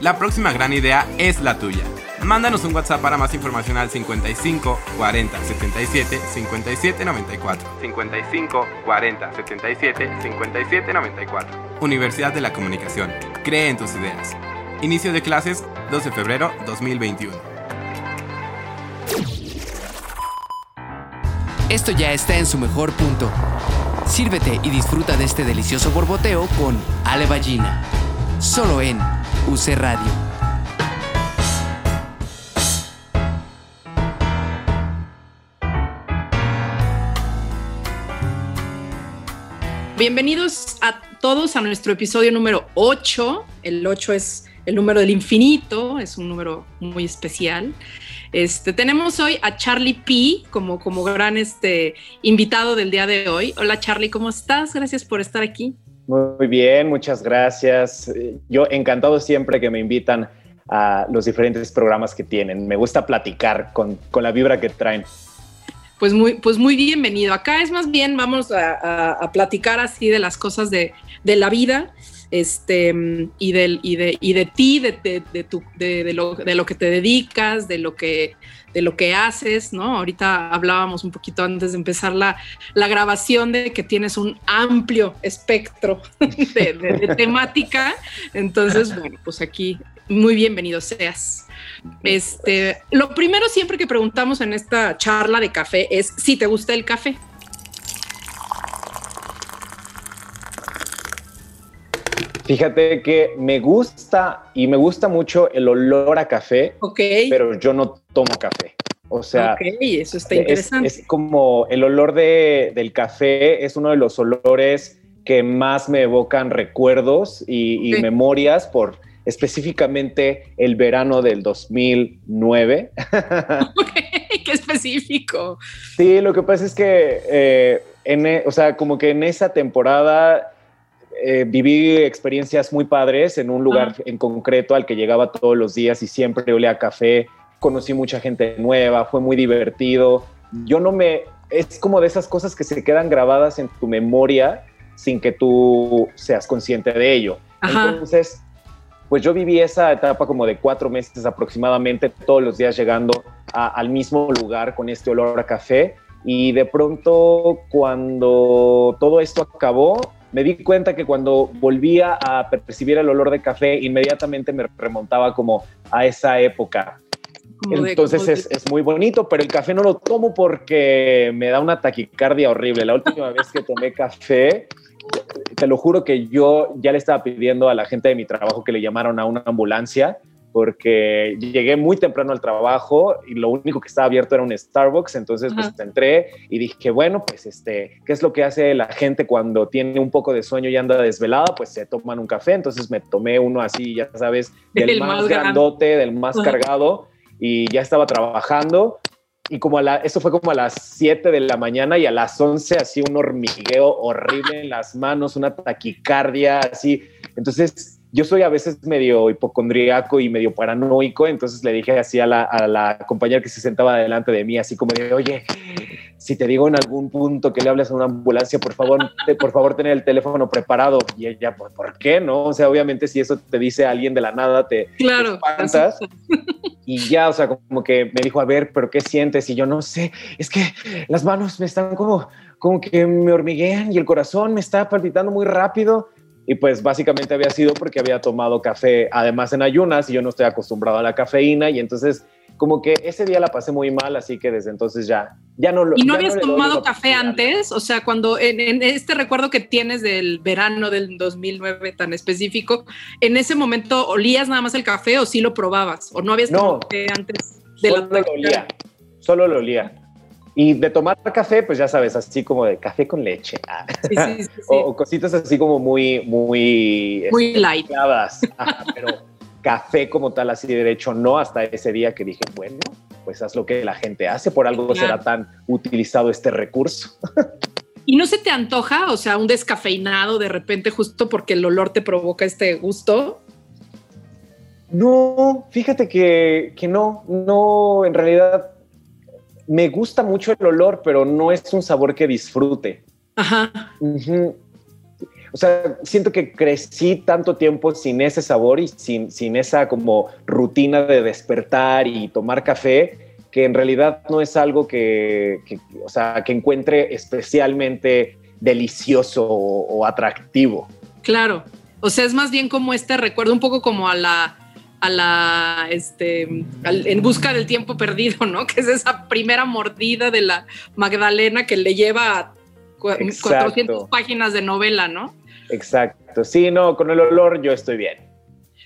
La próxima gran idea es la tuya. Mándanos un WhatsApp para más información al 55 40 77 57 94. 55 40 77 57 94. Universidad de la Comunicación. Cree en tus ideas. Inicio de clases 12 de febrero 2021. Esto ya está en su mejor punto. Sírvete y disfruta de este delicioso borboteo con Ale Ballina. Solo en UC Radio. Bienvenidos a todos a nuestro episodio número 8. El 8 es el número del infinito, es un número muy especial. Este, tenemos hoy a Charlie P como, como gran este, invitado del día de hoy. Hola Charlie, ¿cómo estás? Gracias por estar aquí. Muy bien, muchas gracias. Yo encantado siempre que me invitan a los diferentes programas que tienen. Me gusta platicar con, con la vibra que traen. Pues muy, pues muy bienvenido. Acá es más bien, vamos a, platicar así de las cosas de, de, la vida este, y, del, y, de, y de ti, de, de, tu, de, lo, de lo que te dedicas, de lo que de lo que haces, ¿no? Ahorita hablábamos un poquito antes de empezar la, la grabación de que tienes un amplio espectro de, temática. Entonces, bueno, pues aquí muy bienvenido seas. Este, lo primero siempre que preguntamos en esta charla de café es si te gusta el café. Fíjate que me gusta y me gusta mucho el olor a café, pero yo no tomo café. O sea, eso está interesante. Es, como el olor de, del café es uno de los olores que más me evocan recuerdos y, memorias por específicamente el verano del 2009. qué específico. Sí, lo que pasa es que, eh, en, e, o sea, como que en esa temporada eh, viví experiencias muy padres en un lugar en concreto al que llegaba todos los días y siempre olía a café. Conocí mucha gente nueva, fue muy divertido. Yo no me. Es como de esas cosas que se quedan grabadas en tu memoria sin que tú seas consciente de ello. Entonces, pues yo viví esa etapa como de cuatro meses aproximadamente, todos los días llegando al mismo lugar con este olor a café. Y de pronto, cuando todo esto acabó, me di cuenta que cuando volvía a percibir el olor de café, inmediatamente me remontaba como a esa época. Entonces es, es, muy bonito, pero el café no lo tomo porque me da una taquicardia horrible. La última vez que tomé café, te lo juro que yo ya le estaba pidiendo a la gente de mi trabajo que le llamaron a una ambulancia porque llegué muy temprano al trabajo y lo único que estaba abierto era un Starbucks, entonces pues entré y dije, bueno, pues este, ¿qué es lo que hace la gente cuando tiene un poco de sueño y anda desvelada? Pues se toman un café, entonces me tomé uno así, ya sabes, del más, grandote, del más cargado y ya estaba trabajando y como a la, eso fue como a las 7 de la mañana y a las 11 así un hormigueo horrible en las manos, una taquicardia así. Entonces yo soy a veces medio hipocondriaco y medio paranoico, entonces le dije así a la, a la, compañera que se sentaba delante de mí, así como de, oye, si te digo en algún punto que le hables a una ambulancia, por favor, por favor, tener el teléfono preparado. Y ella, ¿por, ¿por qué no? O sea, obviamente si eso te dice alguien de la nada, te, claro, espantas. Y ya, o sea, como que me dijo, a ver, ¿pero qué sientes? Y yo no sé, es que las manos me están como, como que me hormiguean y el corazón me está palpitando muy rápido y pues básicamente había sido porque había tomado café además en ayunas y yo no estoy acostumbrado a la cafeína y entonces como que ese día la pasé muy mal, así que desde entonces ya, ya no lo... ¿Y no habías tomado café antes? O sea, cuando en, este recuerdo que tienes del verano del 2009 tan específico, ¿en ese momento olías nada más el café o sí lo probabas? ¿O no habías tomado café antes de solo lo olía, solo lo olía. Y de tomar café, pues ya sabes, así como de café con leche. Ah. o, cositas así como muy, muy... Muy light. pero café como tal, así de derecho, no hasta ese día que dije, bueno, pues haz lo que la gente hace, por algo será tan utilizado este recurso. ¿Y no se te antoja, o sea, un descafeinado de repente justo porque el olor te provoca este gusto? No, fíjate que, que no, no, en realidad me gusta mucho el olor, pero no es un sabor que disfrute. Ajá. O sea, siento que crecí tanto tiempo sin ese sabor y sin, sin esa como rutina de despertar y tomar café, que en realidad no es algo que, o sea, que encuentre especialmente delicioso o, atractivo. Claro. O sea, es más bien como este recuerdo, un poco como a la a la, este, en busca del tiempo perdido, ¿no? Que es esa primera mordida de la Magdalena que le lleva 400 páginas de novela, ¿no? Exacto. Sí, no, con el olor yo estoy bien.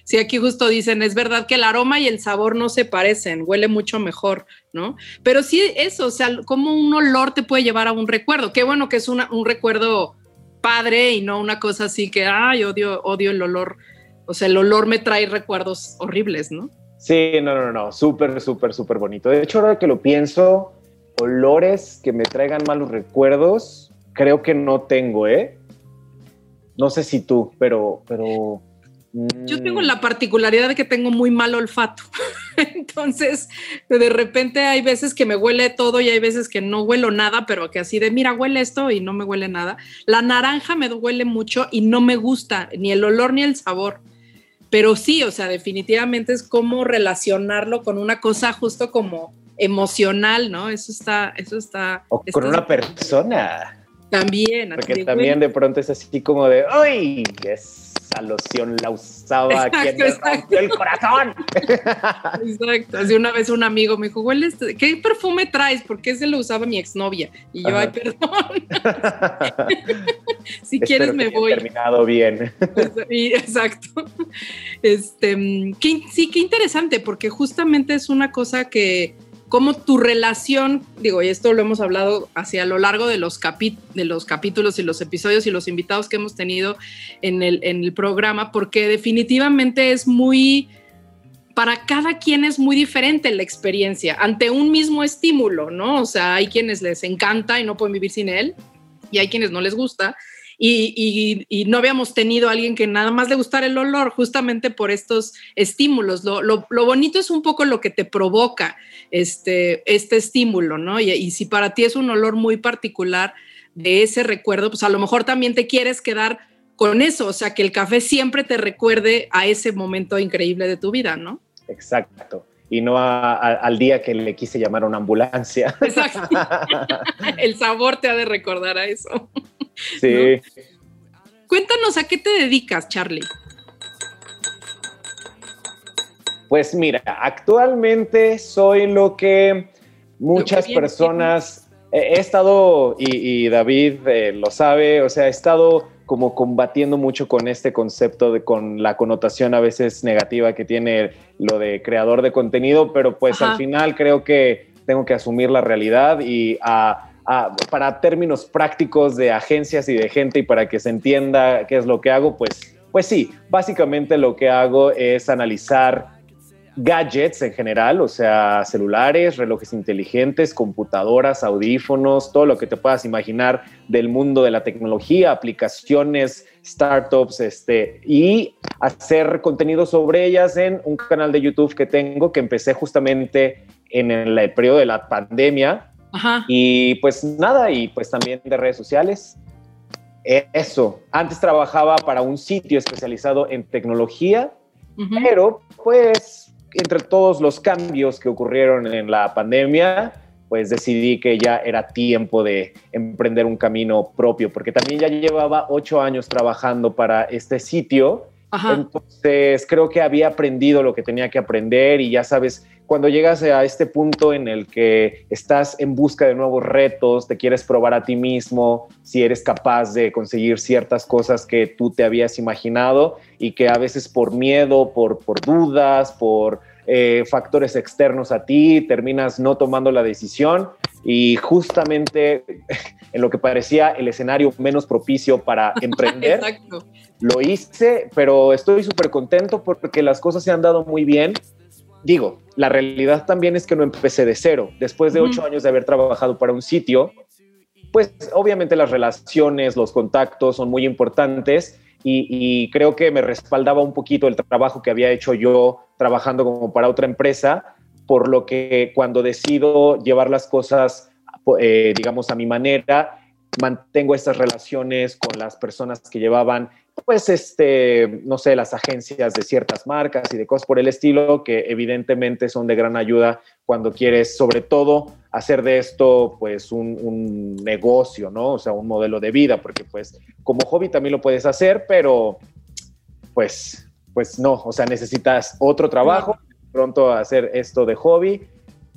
Sí, aquí justo dicen, es verdad que el aroma y el sabor no se parecen, huele mucho mejor, ¿no? Pero sí eso, o sea, como un olor te puede llevar a un recuerdo. Qué bueno que es un recuerdo padre y no una cosa así que, ay, odio, odio el olor o sea, el olor me trae recuerdos horribles, ¿no? Sí, no, no, no, súper, súper, súper bonito. De hecho, ahora que lo pienso, olores que me traigan malos recuerdos, creo que no tengo, ¿eh? No sé si tú, pero, pero yo tengo la particularidad de que tengo muy mal olfato. Entonces, de repente hay veces que me huele todo y hay veces que no huelo nada, pero que así de, mira, huele esto y no me huele nada. La naranja me huele mucho y no me gusta ni el olor ni el sabor. Pero sí, o sea, definitivamente es como relacionarlo con una cosa justo como emocional, ¿no? Eso está, eso está. O con una persona. También. Porque también de pronto es así como de, ¡ay! Es esa loción la usaba quien me rompió el corazón. Exacto. Así una vez un amigo me dijo, huele este, ¿qué perfume traes? Porque ese lo usaba mi exnovia. Y yo, ay, perdón. si quieres me voy. terminado bien. Exacto. Este, sí, qué interesante, porque justamente es una cosa que cómo tu relación, digo, y esto lo hemos hablado hacia lo largo de los, de los capítulos y los episodios y los invitados que hemos tenido en el, en el programa, porque definitivamente es muy, para cada quien es muy diferente la experiencia ante un mismo estímulo, ¿no? O sea, hay quienes les encanta y no pueden vivir sin él, y hay quienes no les gusta. Y, no habíamos tenido a alguien que nada más le gustara el olor, justamente por estos estímulos. Lo, lo, bonito es un poco lo que te provoca este, este estímulo, ¿no? Y, si para ti es un olor muy particular de ese recuerdo, pues a lo mejor también te quieres quedar con eso, o sea, que el café siempre te recuerde a ese momento increíble de tu vida, ¿no? Exacto y no al día que le quise llamar a una ambulancia. Exacto. El sabor te ha de recordar a eso. Sí. Cuéntanos a qué te dedicas, Charlie. Pues mira, actualmente soy lo que muchas personas, he estado, y, David eh, lo sabe, o sea, he estado como combatiendo mucho con este concepto de con la connotación a veces negativa que tiene lo de creador de contenido, pero pues al final creo que tengo que asumir la realidad y para términos prácticos de agencias y de gente y para que se entienda qué es lo que hago, pues, pues sí, básicamente lo que hago es analizar gadgets en general, o sea, celulares, relojes inteligentes, computadoras, audífonos, todo lo que te puedas imaginar del mundo de la tecnología, aplicaciones, startups, este, y hacer contenido sobre ellas en un canal de YouTube que tengo que empecé justamente en el periodo de la pandemia. Y pues nada, y pues también de redes sociales. Eso, antes trabajaba para un sitio especializado en tecnología, pero pues entre todos los cambios que ocurrieron en la pandemia, pues decidí que ya era tiempo de emprender un camino propio, porque también ya llevaba ocho años trabajando para este sitio. Entonces creo que había aprendido lo que tenía que aprender y ya sabes, cuando llegas a este punto en el que estás en busca de nuevos retos, te quieres probar a ti mismo, si eres capaz de conseguir ciertas cosas que tú te habías imaginado y que a veces por miedo, por, por dudas, por eh, factores externos a ti, terminas no tomando la decisión y justamente en lo que parecía el escenario menos propicio para emprender, lo hice, pero estoy súper contento porque las cosas se han dado muy bien digo, la realidad también es que no empecé de cero. Después de ocho años de haber trabajado para un sitio, pues obviamente las relaciones, los contactos son muy importantes y, creo que me respaldaba un poquito el trabajo que había hecho yo trabajando como para otra empresa, por lo que cuando decido llevar las cosas, eh, digamos, a mi manera, mantengo estas relaciones con las personas que llevaban pues, este, no sé, las agencias de ciertas marcas y de cosas por el estilo, que evidentemente son de gran ayuda cuando quieres, sobre todo, hacer de esto, pues, un, negocio, ¿no? O sea, un modelo de vida, porque, pues, como hobby también lo puedes hacer, pero, pues, pues no, o sea, necesitas otro trabajo, pronto hacer esto de hobby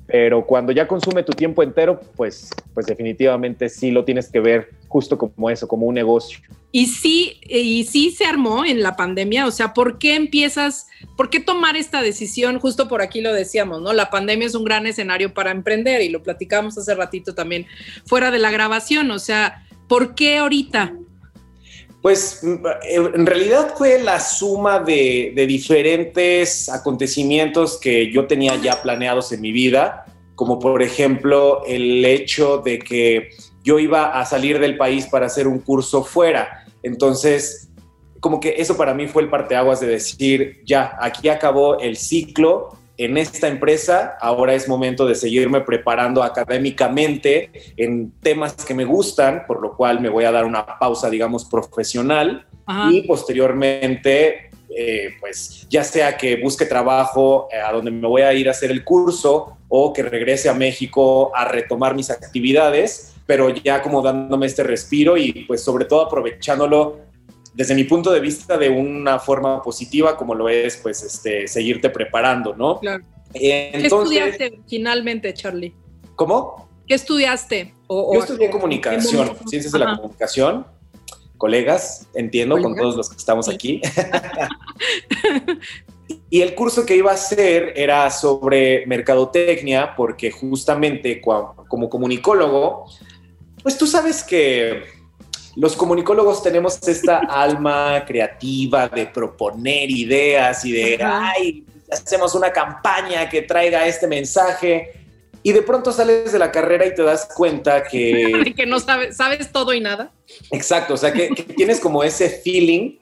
pero cuando ya consume tu tiempo entero, pues, pues definitivamente sí lo tienes que ver justo como eso, como un negocio. Y sí, y sí se armó en la pandemia, o sea, ¿por qué empiezas, por qué tomar esta decisión? Justo por aquí lo decíamos, ¿no? La pandemia es un gran escenario para emprender y lo platicamos hace ratito también fuera de la grabación, o sea, ¿por qué ahorita? Pues en realidad fue la suma de, diferentes acontecimientos que yo tenía ya planeados en mi vida, como por ejemplo el hecho de que yo iba a salir del país para hacer un curso fuera. Entonces, como que eso para mí fue el parteaguas de decir, ya, aquí acabó el ciclo, en esta empresa, ahora es momento de seguirme preparando académicamente en temas que me gustan, por lo cual me voy a dar una pausa, digamos, profesional. Y posteriormente, eh, pues ya sea que busque trabajo eh, a donde me voy a ir a hacer el curso o que regrese a México a retomar mis actividades, pero ya como dándome este respiro y pues sobre todo aprovechándolo desde mi punto de vista, de una forma positiva, como lo es, pues, este, seguirte preparando, ¿no? Claro. ¿Qué estudiaste finalmente, Charlie? ¿Cómo? ¿Qué estudiaste? Yo estudié comunicación, ciencias de la comunicación. Colegas, entiendo, con todos los que estamos aquí. y el curso que iba a hacer era sobre mercadotecnia, porque justamente como comunicólogo, pues tú sabes que los comunicólogos tenemos esta alma creativa de proponer ideas y de, ay, hacemos una campaña que traiga este mensaje. Y de pronto sales de la carrera y te das cuenta que... que no sabes, sabes todo y nada. Exacto, o sea, que, tienes como ese feeling,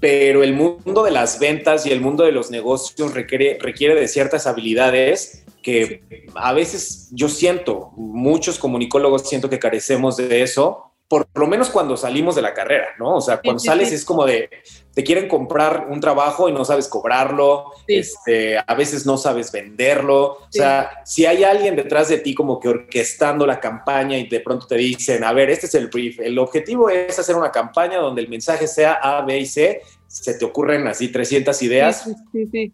pero el mundo de las ventas y el mundo de los negocios requiere, requiere de ciertas habilidades que a veces yo siento, muchos comunicólogos siento que carecemos de eso por lo menos cuando salimos de la carrera, ¿no? O sea, cuando sales es como de, te quieren comprar un trabajo y no sabes cobrarlo, este, a veces no sabes venderlo, o sea, si hay alguien detrás de ti como que orquestando la campaña y de pronto te dicen, a ver, este es el brief, el objetivo es hacer una campaña donde el mensaje sea A, B y C, se te ocurren así 300 ideas,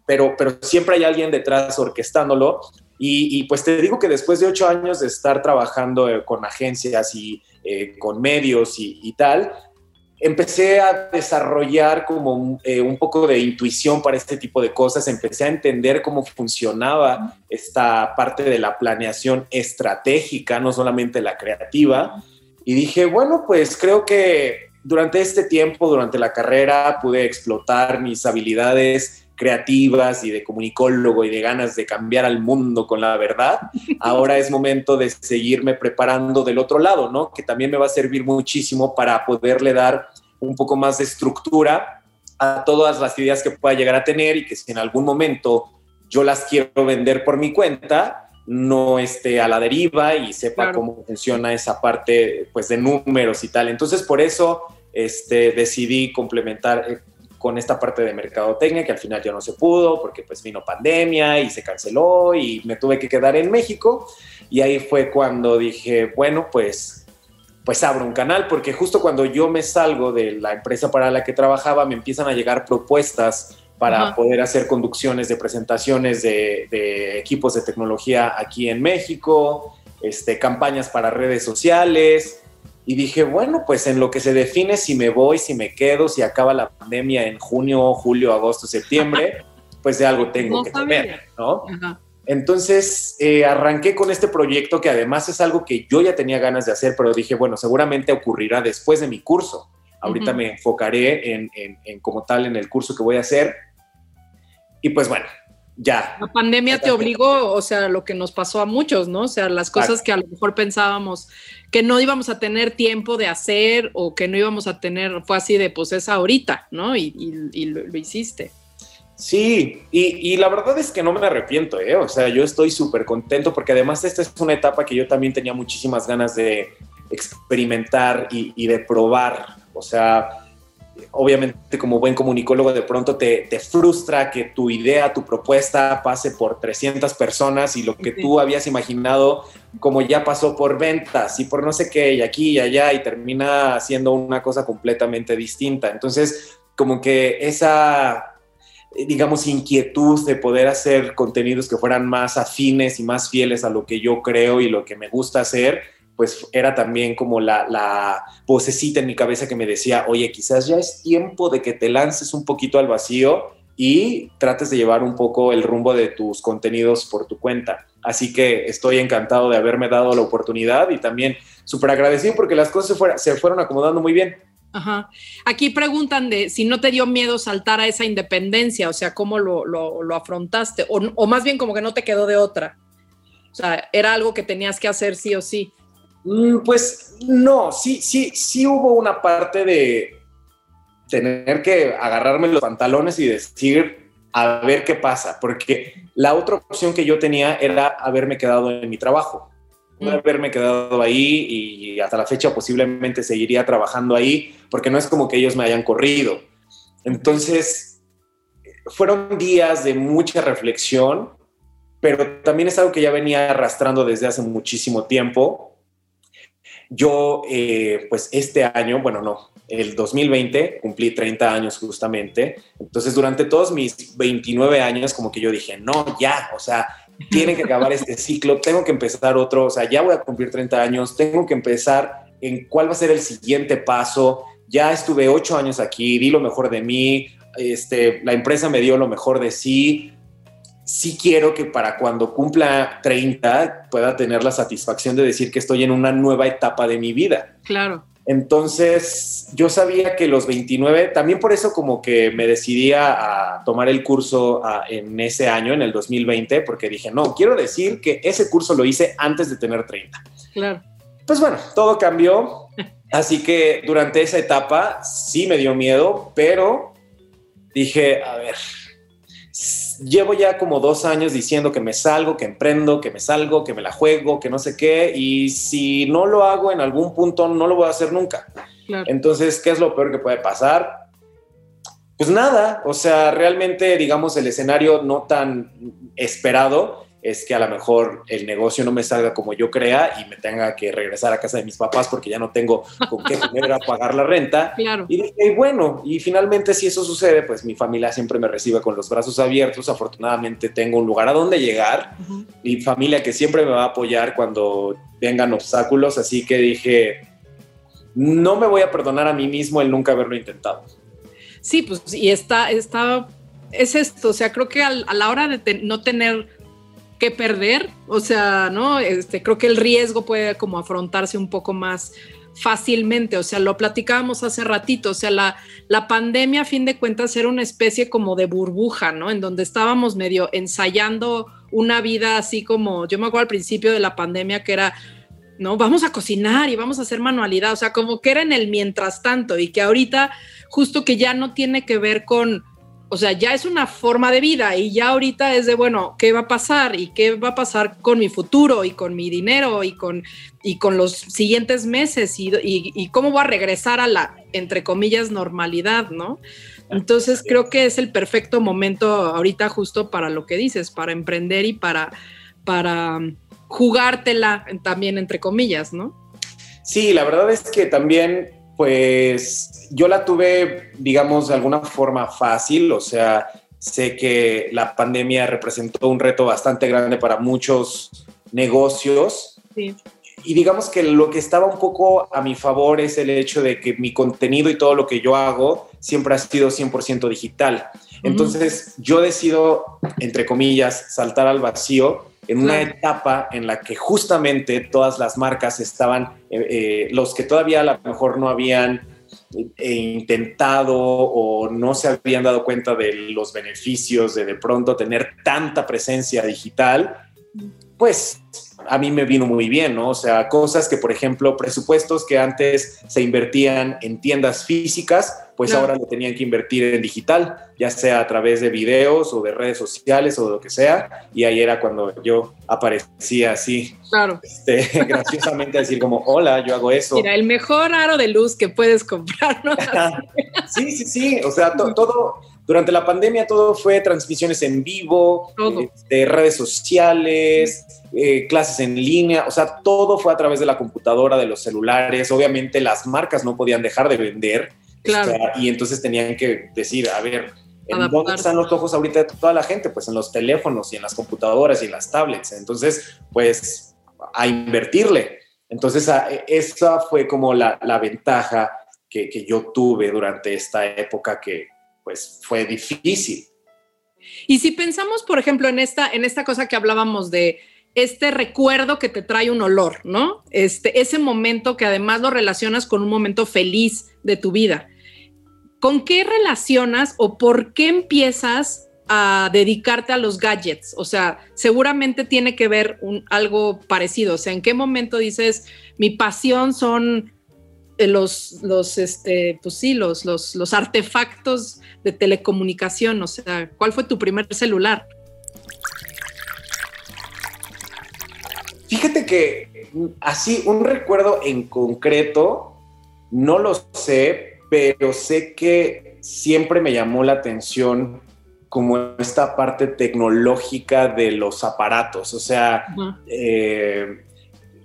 pero, pero siempre hay alguien detrás orquestándolo. Y, y, pues te digo que después de ocho años de estar trabajando eh, con agencias y eh, con medios y, tal, empecé a desarrollar como eh, un poco de intuición para este tipo de cosas, empecé a entender cómo funcionaba esta parte de la planeación estratégica, no solamente la creativa, y dije, bueno, pues creo que durante este tiempo, durante la carrera, pude explotar mis habilidades creativas y de comunicólogo y de ganas de cambiar al mundo con la verdad, ahora es momento de seguirme preparando del otro lado, ¿no? Que también me va a servir muchísimo para poderle dar un poco más de estructura a todas las ideas que pueda llegar a tener y que si en algún momento yo las quiero vender por mi cuenta, no esté a la deriva y sepa cómo funciona esa parte pues de números y tal. Entonces por eso este, decidí complementar, eh, con esta parte de mercadotecnia que al final ya no se pudo porque pues vino pandemia y se canceló y me tuve que quedar en México. Y ahí fue cuando dije, bueno, pues pues abro un canal porque justo cuando yo me salgo de la empresa para la que trabajaba me empiezan a llegar propuestas para poder hacer conducciones de presentaciones de, de, equipos de tecnología aquí en México, este, campañas para redes sociales, y dije, bueno, pues en lo que se define si me voy, si me quedo, si acaba la pandemia en junio, julio, agosto, septiembre, pues de algo tengo que temer, ¿no? Entonces eh, arranqué con este proyecto que además es algo que yo ya tenía ganas de hacer, pero dije, bueno, seguramente ocurrirá después de mi curso. Ahorita me enfocaré en, en, como tal en el curso que voy a hacer. Y pues bueno, ya. La pandemia te obligó, o sea, lo que nos pasó a muchos, ¿no? O sea, las cosas que a lo mejor pensábamos que no íbamos a tener tiempo de hacer o que no íbamos a tener, fue así de, pues es ahorita, ¿no? Y, lo, hiciste. Sí, y, y, la verdad es que no me arrepiento, ¿eh? O sea, yo estoy súper contento porque además esta es una etapa que yo también tenía muchísimas ganas de experimentar y, y de probar. O sea, obviamente como buen comunicólogo de pronto te, frustra que tu idea, tu propuesta pase por 300 personas y lo que tú habías imaginado como ya pasó por ventas y por no sé qué y aquí y allá y termina siendo una cosa completamente distinta. Entonces, como que esa digamos, inquietud de poder hacer contenidos que fueran más afines y más fieles a lo que yo creo y lo que me gusta hacer, pues era también como la, la vocecita en mi cabeza que me decía, oye, quizás ya es tiempo de que te lances un poquito al vacío y trates de llevar un poco el rumbo de tus contenidos por tu cuenta. Así que estoy encantado de haberme dado la oportunidad y también súper agradecido porque las cosas se, fueron acomodando muy bien. Ajá. Aquí preguntan de si no te dio miedo saltar a esa independencia, o sea, cómo lo, afrontaste, o, o, más bien como que no te quedó de otra. O sea, era algo que tenías que hacer sí o sí. Mm, pues no, sí, sí, sí hubo una parte de tener que agarrarme los pantalones y decir, a ver qué pasa, porque la otra opción que yo tenía era haberme quedado en mi trabajo, mm. haberme quedado ahí y hasta la fecha posiblemente seguiría trabajando ahí, porque no es como que ellos me hayan corrido. Entonces, fueron días de mucha reflexión, pero también es algo que ya venía arrastrando desde hace muchísimo tiempo yo, eh, pues este año, bueno, no, el 2020 cumplí 30 años justamente. Entonces, durante todos mis 29 años, como que yo dije, no, ya, o sea, tiene que acabar este ciclo, tengo que empezar otro, o sea, ya voy a cumplir 30 años, tengo que empezar en cuál va a ser el siguiente paso. Ya estuve ocho años aquí, di lo mejor de mí, este, la empresa me dio lo mejor de sí, sí quiero que para cuando cumpla 30 pueda tener la satisfacción de decir que estoy en una nueva etapa de mi vida. Claro. Entonces, yo sabía que los 29, también por eso como que me decidí a tomar el curso en ese año, en el 2020, porque dije, no, quiero decir que ese curso lo hice antes de tener 30. Claro. Pues bueno, todo cambió. Así que durante esa etapa sí me dio miedo, pero dije, a ver, llevo ya como dos años diciendo que me salgo, que emprendo, que me salgo, que me la juego, que no sé qué, y si no lo hago en algún punto, no lo voy a hacer nunca. Entonces, ¿qué es lo peor que puede pasar? Pues nada, o sea, realmente, digamos, el escenario no tan esperado es que a lo mejor el negocio no me salga como yo crea y me tenga que regresar a casa de mis papás porque ya no tengo con qué poner a pagar la renta. Y dije, bueno, y finalmente si eso sucede, pues mi familia siempre me recibe con los brazos abiertos. Afortunadamente tengo un lugar a donde llegar. Mi familia que siempre me va a apoyar cuando vengan obstáculos. Así que dije, no me voy a perdonar a mí mismo el nunca haberlo intentado. Sí, pues y está, está, es esto, o sea, creo que a la hora de no tener que perder, o sea, ¿no? Este, creo que el riesgo puede como afrontarse un poco más fácilmente, o sea, lo platicábamos hace ratito, o sea, la, la pandemia a fin de cuentas era una especie como de burbuja, ¿no? En donde estábamos medio ensayando una vida así como, yo me acuerdo al principio de la pandemia que era, ¿no? Vamos a cocinar y vamos a hacer manualidad, o sea, como que era en el mientras tanto y que ahorita justo que ya no tiene que ver con o sea, ya es una forma de vida y ya ahorita es de, bueno, ¿qué va a pasar? ¿Y qué va a pasar con mi futuro y con mi dinero y con, y con los siguientes meses? Y, y, cómo voy a regresar a la, entre comillas, normalidad, ¿no? Entonces creo que es el perfecto momento ahorita justo para lo que dices, para emprender y para, para jugártela también, entre comillas, ¿no? Sí, la verdad es que también pues yo la tuve, digamos, de alguna forma fácil, o sea, sé que la pandemia representó un reto bastante grande para muchos negocios. Y digamos que lo que estaba un poco a mi favor es el hecho de que mi contenido y todo lo que yo hago siempre ha sido 100% digital. Entonces yo decido, entre comillas, saltar al vacío en una etapa en la que justamente todas las marcas estaban, eh, eh, los que todavía a lo mejor no habían eh, intentado o no se habían dado cuenta de los beneficios de de pronto tener tanta presencia digital, pues a mí me vino muy bien, ¿no? O sea, cosas que, por ejemplo, presupuestos que antes se invertían en tiendas físicas, pues ahora lo tenían que invertir en digital, ya sea a través de videos o de redes sociales o de lo que sea. Y ahí era cuando yo aparecía así, claro. Este, graciosamente a decir como, hola, yo hago eso. Mira, el mejor aro de luz que puedes comprar, ¿no? sí, sí, sí. O sea, todo durante la pandemia todo fue transmisiones en vivo, de este, redes sociales, eh, clases en línea, o sea, todo fue a través de la computadora, de los celulares. Obviamente las marcas no podían dejar de vender. Claro. y entonces tenían que decir, a ver, ¿en dónde están los ojos ahorita de toda la gente? Pues en los teléfonos y en las computadoras y en las tablets. Entonces, pues a invertirle. Entonces, esa fue como la, ventaja que, que yo tuve durante esta época que, pues fue difícil. Y si pensamos, por ejemplo, en esta, en esta cosa que hablábamos de este recuerdo que te trae un olor, ¿no? Este, ese momento que además lo relacionas con un momento feliz de tu vida. ¿Con qué relacionas o por qué empiezas a dedicarte a los gadgets? O sea, seguramente tiene que ver un, algo parecido. O sea, ¿en qué momento dices, mi pasión son los, los, este, pues sí, los, los, los artefactos de telecomunicación? O sea, ¿cuál fue tu primer celular? Fíjate que así, un recuerdo en concreto, no lo sé, pero sé que siempre me llamó la atención como esta parte tecnológica de los aparatos. O sea,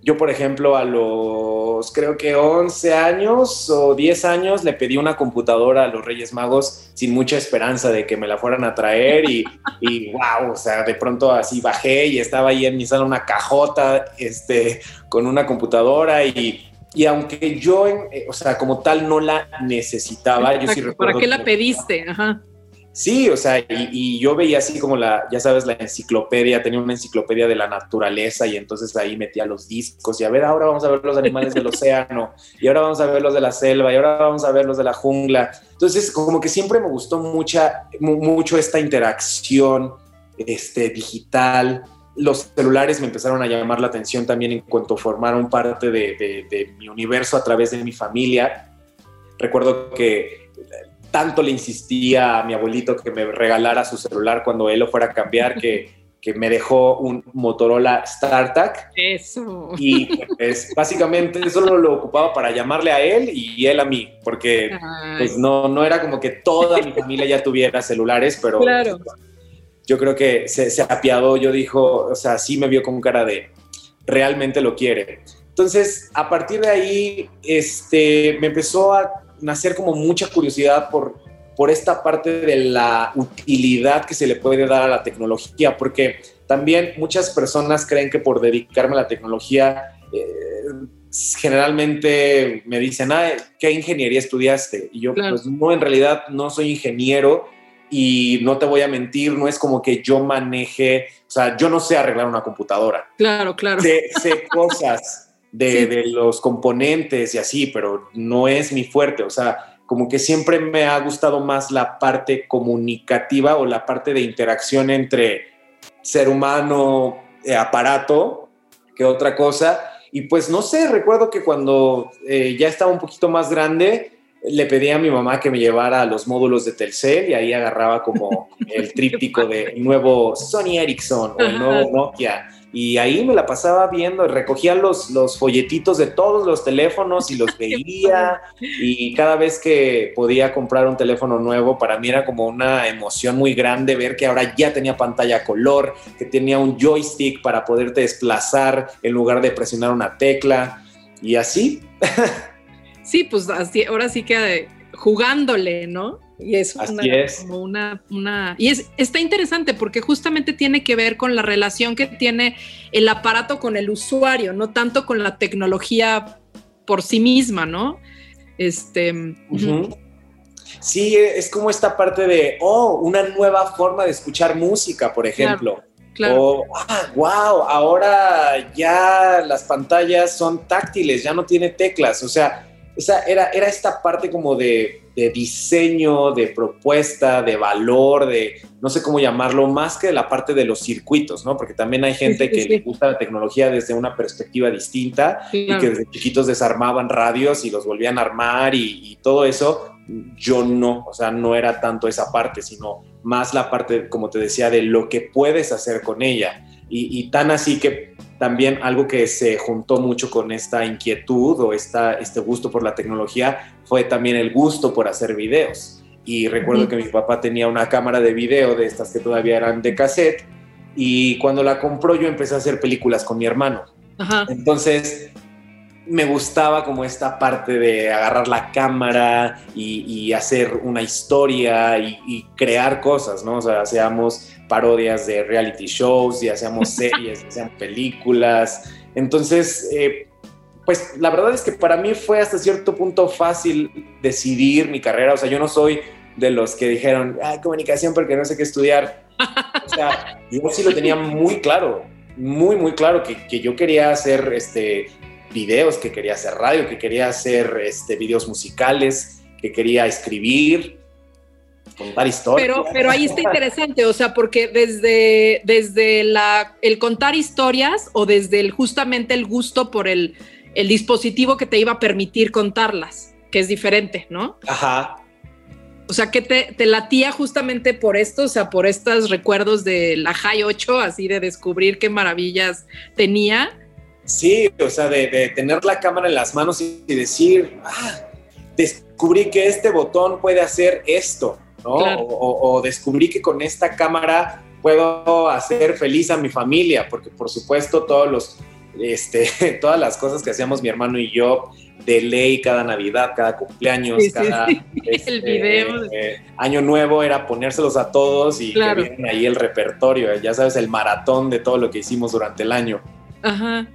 yo, por ejemplo, a los creo que 11 años o 10 años le pedí una computadora a los Reyes Magos sin mucha esperanza de que me la fueran a traer y, y wow, o sea, de pronto así bajé y estaba ahí en mi sala una cajota este, con una computadora y, y aunque yo, eh, o sea, como tal no la necesitaba, yo sí recuerdo... ¿Para qué la pediste? Ajá. Sí, o sea, y, yo veía así como la, ya sabes, la enciclopedia, tenía una enciclopedia de la naturaleza y entonces ahí metía los discos y a ver, ahora vamos a ver los animales del océano y ahora vamos a ver los de la selva y ahora vamos a ver los de la jungla. Entonces, como que siempre me gustó mucha, mucho esta interacción este, digital. Los celulares me empezaron a llamar la atención también en cuanto formaron parte de, de mi universo a través de mi familia. Recuerdo que tanto le insistía a mi abuelito que me regalara su celular cuando él lo fuera a cambiar que, que me dejó un Motorola StarTAC. Eso. Y pues, básicamente solo lo ocupaba para llamarle a él y él a mí, porque pues, no, no era como que toda mi familia ya tuviera celulares, pero claro. yo creo que se, se apiadó, yo dijo, o sea, sí me vio con cara de realmente lo quiere. Entonces, a partir de ahí, este, me empezó a nacer como mucha curiosidad por, por esta parte de la utilidad que se le puede dar a la tecnología, porque también muchas personas creen que por dedicarme a la tecnología, eh, generalmente me dicen, ah, ¿qué ingeniería estudiaste? Y yo, pues no, en realidad no soy ingeniero y no te voy a mentir, no es como que yo maneje, o sea, yo no sé arreglar una computadora. Claro, claro. Sé, sé cosas de, los componentes y así, pero no es mi fuerte. O sea, como que siempre me ha gustado más la parte comunicativa o la parte de interacción entre ser humano, eh, aparato, que otra cosa. Y pues no sé, recuerdo que cuando eh, ya estaba un poquito más grande, le pedí a mi mamá que me llevara a los módulos de Telcel y ahí agarraba como el tríptico de nuevo Sony Ericsson o el nuevo Nokia y ahí me la pasaba viendo, recogía los, los folletitos de todos los teléfonos y los veía y cada vez que podía comprar un teléfono nuevo para mí era como una emoción muy grande ver que ahora ya tenía pantalla color, que tenía un joystick para poderte desplazar en lugar de presionar una tecla y así. Sí, pues así, ahora sí que jugándole, ¿no? Y es, una, es. como una, una, y es, está interesante porque justamente tiene que ver con la relación que tiene el aparato con el usuario, no tanto con la tecnología por sí misma, ¿no? Este. Sí, es como esta parte de, oh, una nueva forma de escuchar música, por ejemplo. Claro. O, ah, wow, ahora ya las pantallas son táctiles, ya no tiene teclas. O sea, esa era, era esta parte como de, diseño, de propuesta, de valor, de no sé cómo llamarlo, más que la parte de los circuitos, ¿no? Porque también hay gente que le gusta la tecnología desde una perspectiva distinta y que desde chiquitos desarmaban radios y los volvían a armar y, todo eso. Yo no, o sea, no era tanto esa parte, sino más la parte, como te decía, de lo que puedes hacer con ella. y tan así que también algo que se juntó mucho con esta inquietud o esta, este gusto por la tecnología fue también el gusto por hacer videos. Y recuerdo que mi papá tenía una cámara de video de estas que todavía eran de cassette y cuando la compró yo empecé a hacer películas con mi hermano. Entonces me gustaba como esta parte de agarrar la cámara y, hacer una historia y, y, crear cosas, ¿no? O sea, hacíamos parodias de reality shows y hacíamos series, hacíamos películas. Entonces, eh, pues la verdad es que para mí fue hasta cierto punto fácil decidir mi carrera. O sea, yo no soy de los que dijeron, ah, comunicación porque no sé qué estudiar. O sea, yo sí lo tenía muy claro, muy, muy claro que, que yo quería hacer este, videos, que quería hacer radio, que quería hacer este, videos musicales, que quería escribir, contar historias. Pero, pero ahí está interesante, o sea, porque desde, desde la, el contar historias o desde el, justamente el gusto por el, el dispositivo que te iba a permitir contarlas, que es diferente, ¿no? Ajá. O sea, que te, te latía justamente por esto, o sea, por estos recuerdos de la High 8, así de descubrir qué maravillas tenía. Sí, o sea, de, de tener la cámara en las manos y decir, ah, descubrí que este botón puede hacer esto. O, descubrí que con esta cámara puedo hacer feliz a mi familia, porque por supuesto todos los, este, todas las cosas que hacíamos mi hermano y yo, de ley cada Navidad, cada cumpleaños, cada este, eh, año nuevo era ponérselos a todos y que vienen ahí el repertorio, ya sabes, el maratón de todo lo que hicimos durante el año. Ajá.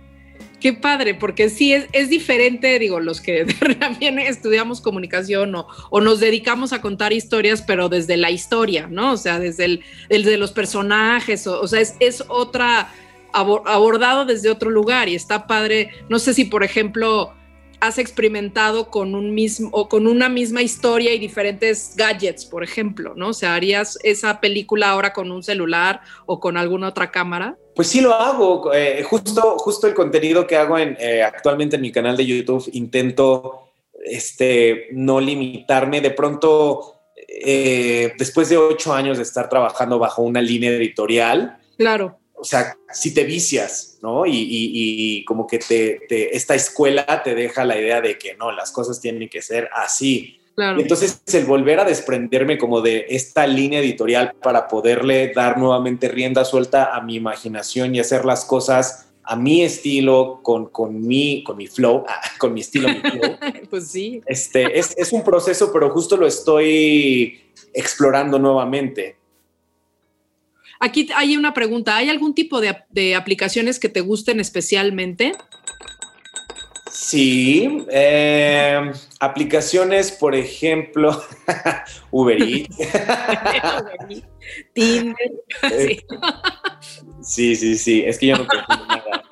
Qué padre, porque sí es, diferente, digo, los que también estudiamos comunicación o, nos dedicamos a contar historias, pero desde la historia, ¿no? O sea, desde el, los personajes, o, sea, es, es otra, abordado desde otro lugar y está padre. No sé si, por ejemplo, has experimentado con un mismo o con una misma historia y diferentes gadgets, por ejemplo, ¿no? O sea, harías esa película ahora con un celular o con alguna otra cámara. Pues sí lo hago. Eh, justo, justo el contenido que hago en, eh, actualmente en mi canal de YouTube intento este, no limitarme. De pronto, eh, después de ocho años de estar trabajando bajo una línea editorial, claro. O sea, si te vicias, ¿no? Y, como que te, esta escuela te deja la idea de que no, las cosas tienen que ser así. Entonces, el volver a desprenderme como de esta línea editorial para poderle dar nuevamente rienda suelta a mi imaginación y hacer las cosas a mi estilo, con, con, mi, con mi flow, con mi estilo. pues sí. Este, es, es un proceso, pero justo lo estoy explorando nuevamente. Aquí hay una pregunta, ¿hay algún tipo de, de aplicaciones que te gusten especialmente? Sí, eh, aplicaciones, por ejemplo, Uber Eats. Tinder. Eh, sí. sí, sí, es que yo no tengo nada.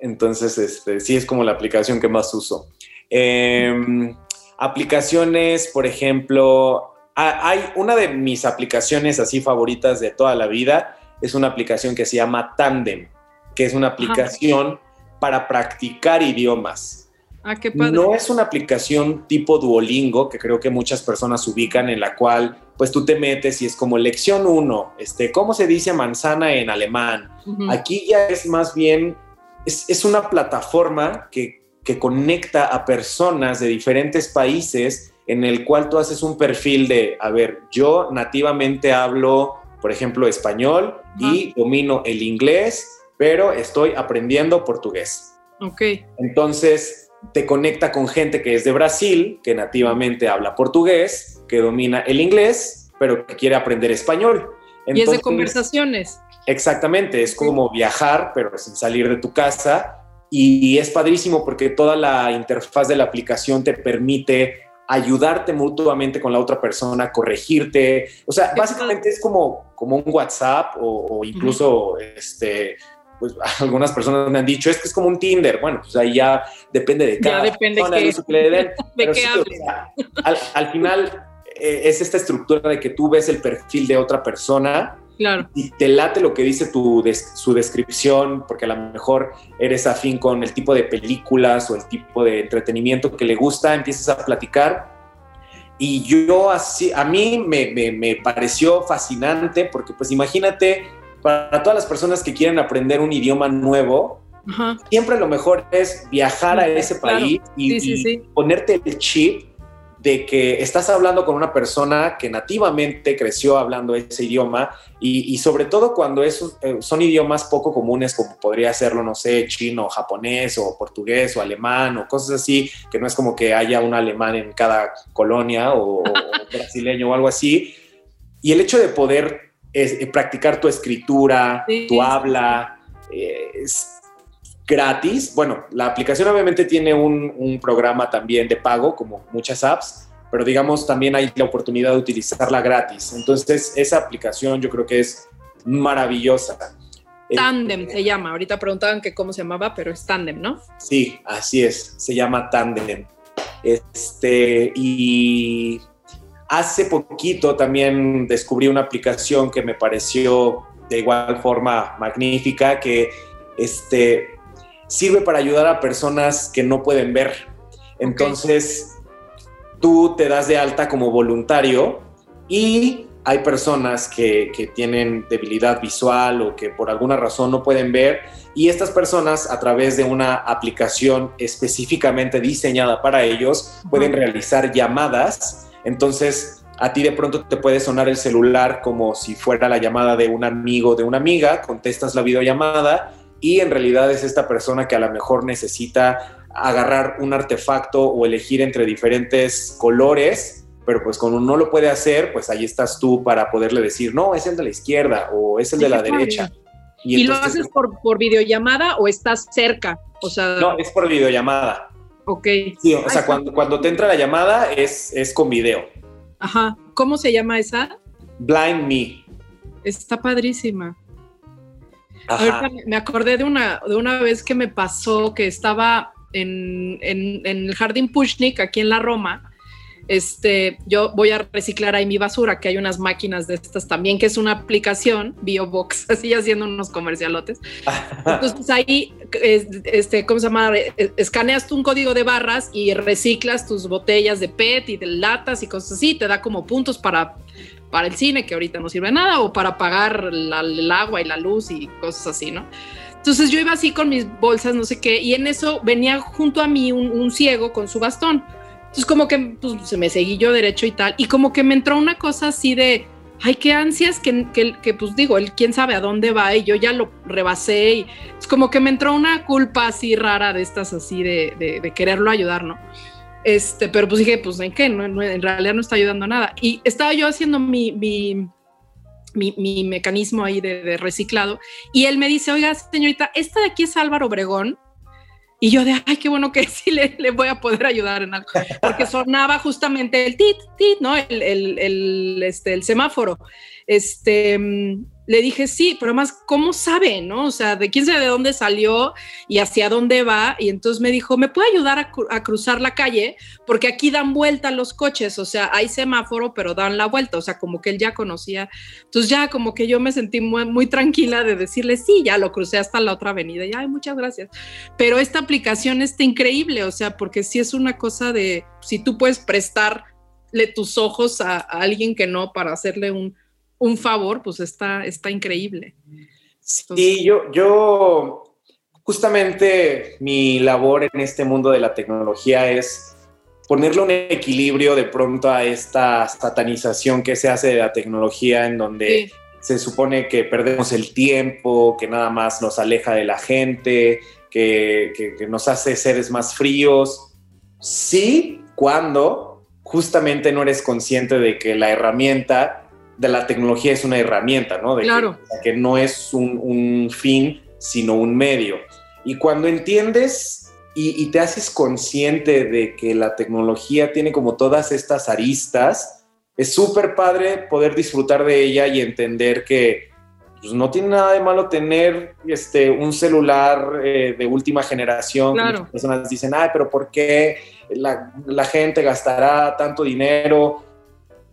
Entonces, este, sí es como la aplicación que más uso. Em, aplicaciones, por ejemplo, hay una de mis aplicaciones así favoritas de toda la vida, es una aplicación que se llama Tandem, que es una aplicación para practicar idiomas. Ah, qué padre. No es una aplicación tipo Duolingo, que creo que muchas personas ubican, en la cual pues tú te metes y es como lección uno, este, ¿cómo se dice manzana en alemán? Aquí ya es más bien, es, una plataforma que, que conecta a personas de diferentes países en el cual tú haces un perfil de, a ver, yo nativamente hablo, por ejemplo, español y domino el inglés pero estoy aprendiendo portugués. Ok. Entonces, te conecta con gente que es de Brasil, que nativamente habla portugués, que domina el inglés, pero que quiere aprender español. y es de conversaciones. Exactamente, es como viajar, pero sin salir de tu casa. Y es padrísimo porque toda la interfaz de la aplicación te permite ayudarte mutuamente con la otra persona, corregirte. O sea, básicamente es como, como un WhatsApp o, incluso este, pues algunas personas me han dicho, es que es como un Tinder. Bueno, pues ahí ya depende de cada ya depende persona, que, le den. de qué sí, o sea, al, al final eh, es esta estructura de que tú ves el perfil de otra persona Claro, y te late lo que dice tu des- su descripción, porque a lo mejor eres afín con el tipo de películas o el tipo de entretenimiento que le gusta, empiezas a platicar. Y yo así, a mí me, me- me pareció fascinante, porque pues imagínate, para todas las personas que quieren aprender un idioma nuevo, ajá. siempre lo mejor es viajar a ese claro. país y, Sí, sí, y sí. ponerte el chip de que estás hablando con una persona que nativamente creció hablando ese idioma y, y sobre todo cuando esos, eh, son idiomas poco comunes como podría serlo, no sé, chino, japonés o portugués o alemán o cosas así, que no es como que haya un alemán en cada colonia o, o brasileño o algo así. Y el hecho de poder eh, practicar tu escritura, Sí, tu habla, eh, es gratis. Bueno, la aplicación obviamente tiene un, un programa también de pago, como muchas apps, pero digamos también hay la oportunidad de utilizarla gratis. Entonces, esa aplicación yo creo que es maravillosa. Eh, Tandem se llama. Ahorita preguntaban que cómo se llamaba, pero es Tandem, ¿no? Sí, así es, se llama Tandem. Este, y hace poquito también descubrí una aplicación que me pareció de igual forma magnífica, que este, sirve para ayudar a personas que no pueden ver. Entonces, tú te das de alta como voluntario y hay personas que, que tienen debilidad visual o que por alguna razón no pueden ver y estas personas a través de una aplicación específicamente diseñada para ellos pueden realizar llamadas. Entonces a ti de pronto te puede sonar el celular como si fuera la llamada de un amigo, de una amiga, contestas la videollamada y en realidad es esta persona que a lo mejor necesita agarrar un artefacto o elegir entre diferentes colores pero pues cuando no lo puede hacer, pues ahí estás tú para poderle decir, no, es el de la izquierda o es el de la derecha. ¿Y, lo haces por, por videollamada o estás cerca? O sea, No, es por videollamada. Ok. Sí, o sea, cuando, cuando te entra la llamada es, es con video. Ajá. ¿Cómo se llama esa? Blind Me. Está padrísima. Ajá. Ahorita me- me acordé de una, de una vez que me pasó que estaba en, en- en el Jardín Pushnik, aquí en la Roma. Este, yo voy a reciclar ahí mi basura, que hay unas máquinas de estas también, que es una aplicación, BioBox, así haciendo unos comercialotes. Entonces ahí, es- este, ¿cómo se llama? Eh, Escaneas tú un código de barras y reciclas tus botellas de PET y de latas y cosas así, te da como puntos para, para el cine, que ahorita no sirve nada, o para pagar la- el agua y la luz y cosas así, ¿no? Entonces yo iba así con mis bolsas, no sé qué, y en eso venía junto a mí un, un ciego con su bastón. Entonces como que pues, se me seguí yo derecho y tal, y como que me entró una cosa así de, ay, qué ansias, que, que, que, pues digo, él quién sabe a dónde va, y yo ya lo rebasé, y es como que me entró una culpa así rara de estas así de, quererlo ayudar, ¿no? Este, pero pues dije, pues en qué, no, en realidad no está ayudando nada. Y estaba yo haciendo mi, mi, mi, mi mecanismo ahí de, de, reciclado y él me dice, oiga, señorita, esta de aquí es Álvaro Obregón. Y yo de, ay, qué bueno que sí le, le voy a poder ayudar en algo, porque sonaba justamente el tit, tit, ¿no? El, el, el, este, el semáforo. Este, le dije, sí, pero además, ¿cómo sabe, no? O sea, de quién sabe de dónde salió y hacia dónde va. Y entonces me dijo, ¿me puede ayudar a, cru a, cruzar la calle? Porque aquí dan vuelta los coches, o sea, hay semáforo, pero dan la vuelta, o sea, como que él ya conocía. Entonces ya como que yo me sentí muy, muy tranquila de decirle, sí, ya lo crucé hasta la otra avenida. Y, ay, muchas gracias. Pero esta aplicación está increíble, o sea, porque sí es una cosa de, si tú puedes prestarle tus ojos a, a alguien que no para hacerle un un favor, pues está, está increíble. Sí, yo, yo justamente mi labor en este mundo de la tecnología es ponerle un equilibrio de pronto a esta satanización que se hace de la tecnología en donde sí. se supone que perdemos el tiempo, que nada más nos aleja de la gente, que, que, que nos hace seres más fríos. Sí, cuando justamente no eres consciente de que la herramienta de la tecnología es una herramienta, ¿no? De claro. que, que, no es un, un, fin, sino un medio. Y cuando entiendes y, y, te haces consciente de que la tecnología tiene como todas estas aristas, es súper padre poder disfrutar de ella y entender que pues no tiene nada de malo tener este, un celular eh, de última generación. Claro. Muchas personas dicen, ay, pero ¿por qué la, la gente gastará tanto dinero?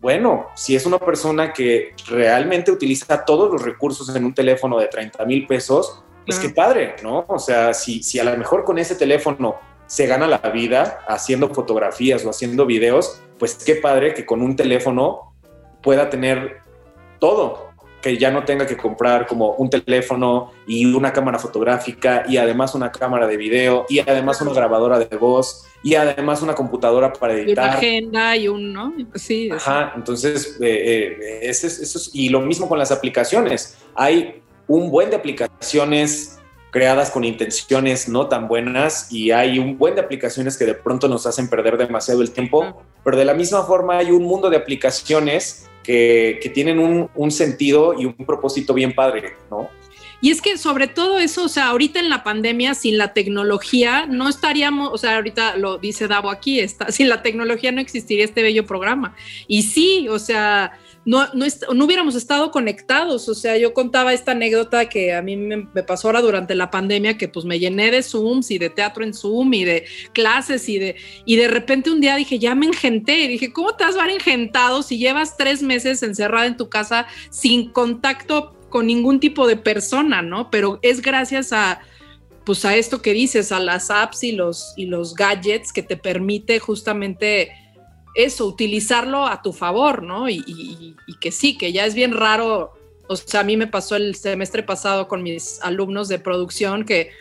Bueno, si es una persona que realmente utiliza todos los recursos en un teléfono de 30 mil pesos, pues Claro. qué padre, ¿no? O sea, si, si a lo mejor con ese teléfono se gana la vida haciendo fotografías o haciendo videos, pues qué padre que con un teléfono pueda tener todo, que ya no tenga que comprar como un teléfono y una cámara fotográfica y además una cámara de video y además una grabadora de voz y además una computadora para Y una editar. agenda y un, ¿no? Sí, Ajá, entonces, eh, eh, ese es- eso es- y lo mismo con las aplicaciones. Hay un buen de aplicaciones creadas con intenciones no tan buenas y hay un buen de aplicaciones que de pronto nos hacen perder demasiado el tiempo, pero de la misma forma hay un mundo de aplicaciones que, tienen un, un sentido y un propósito bien padre, ¿no? Y es que sobre todo eso, o sea, ahorita en la pandemia, sin la tecnología, no estaríamos, o sea, ahorita lo dice Davo aquí, está, sin la tecnología no existiría este bello programa. Y sí, o sea, no, no, hubiéramos estado conectados. O sea, yo contaba esta anécdota que a mí me, pasó ahora durante la pandemia, que pues me llené de Zooms y de teatro en Zoom y de clases y de, y de repente un día dije, ya me engenté. Dije, ¿cómo te vas a ver engentado si llevas tres meses encerrada en tu casa sin contacto con ningún tipo de persona, ¿no? Pero es gracias a, pues a esto que dices, a las apps y los, y los gadgets que te permite justamente eso, utilizarlo a tu favor, ¿no? Y, que sí, que ya es bien raro, o sea, a mí me pasó el semestre pasado con mis alumnos de producción que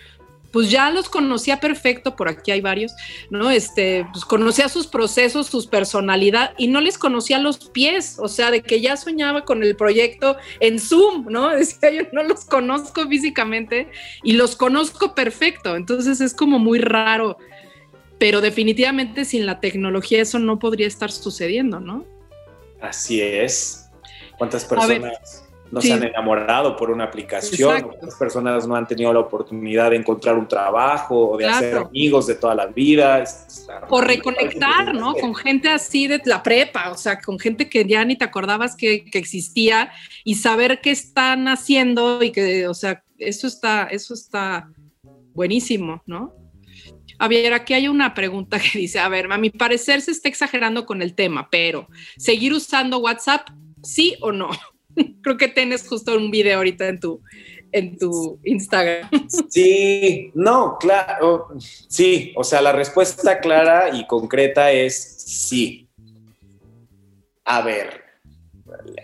pues ya los conocía perfecto, por aquí hay varios, ¿no? Este, pues conocía sus procesos, sus personalidad y no les conocía los pies, o sea, de que ya soñaba con el proyecto en Zoom, ¿no? Decía yo no los conozco físicamente y los conozco perfecto, entonces es como muy raro, pero definitivamente sin la tecnología eso no podría estar sucediendo, ¿no? Así es. ¿Cuántas ver, personas no sí. se han enamorado por una aplicación? Exacto. ¿Cuántas personas no han tenido la oportunidad de encontrar un trabajo o de hacer amigos de toda la vida? O reconectar, ¿no? Con gente así de la prepa, o sea, con gente que ya ni te acordabas que, que existía y saber qué están haciendo y que, o sea, eso está, eso está buenísimo, ¿no? A ver, aquí hay una pregunta que dice, a ver, a mi parecer se está exagerando con el tema, pero ¿seguir usando WhatsApp, sí o no? Creo que tienes justo un video ahorita en tu, en tu Instagram. Sí, no, claro, sí, o sea, la respuesta clara y concreta es sí. A ver,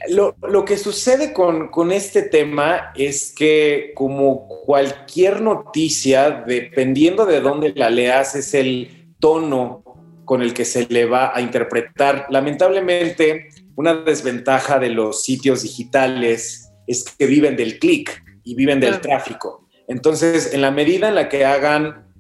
lo, lo que sucede con, con este tema es que como cualquier noticia, dependiendo de dónde la leas, es el tono con el que se le va a interpretar. Lamentablemente, una desventaja de los sitios digitales es que viven del clic y viven del tráfico. Entonces, en la medida en la que hagan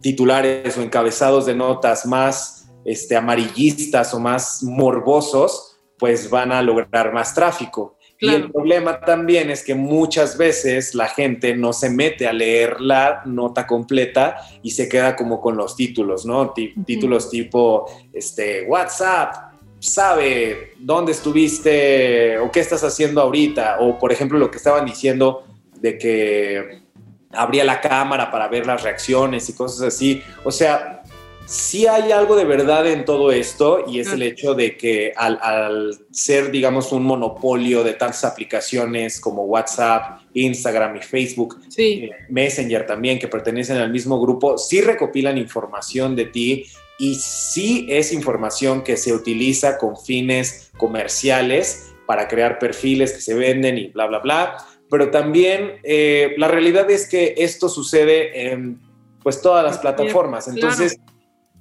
titulares o encabezados de notas más este, amarillistas o más morbosos, pues van a lograr más tráfico. Y el problema también es que muchas veces la gente no se mete a leer la nota completa y se queda como con los títulos, ¿no? Títulos tipo, este, WhatsApp, sabe dónde estuviste o qué estás haciendo ahorita. O, por ejemplo, lo que estaban diciendo de que abría la cámara para ver las reacciones y cosas así. O sea, sí hay algo de verdad en todo esto y es el hecho de que al, al ser, digamos, un monopolio de tantas aplicaciones como WhatsApp, Instagram y Facebook, Sí, eh, Messenger también, que pertenecen al mismo grupo, sí recopilan información de ti y sí es información que se utiliza con fines comerciales para crear perfiles que se venden y bla, bla, bla. Pero también eh, la realidad es que esto sucede en pues todas las plataformas. Claro.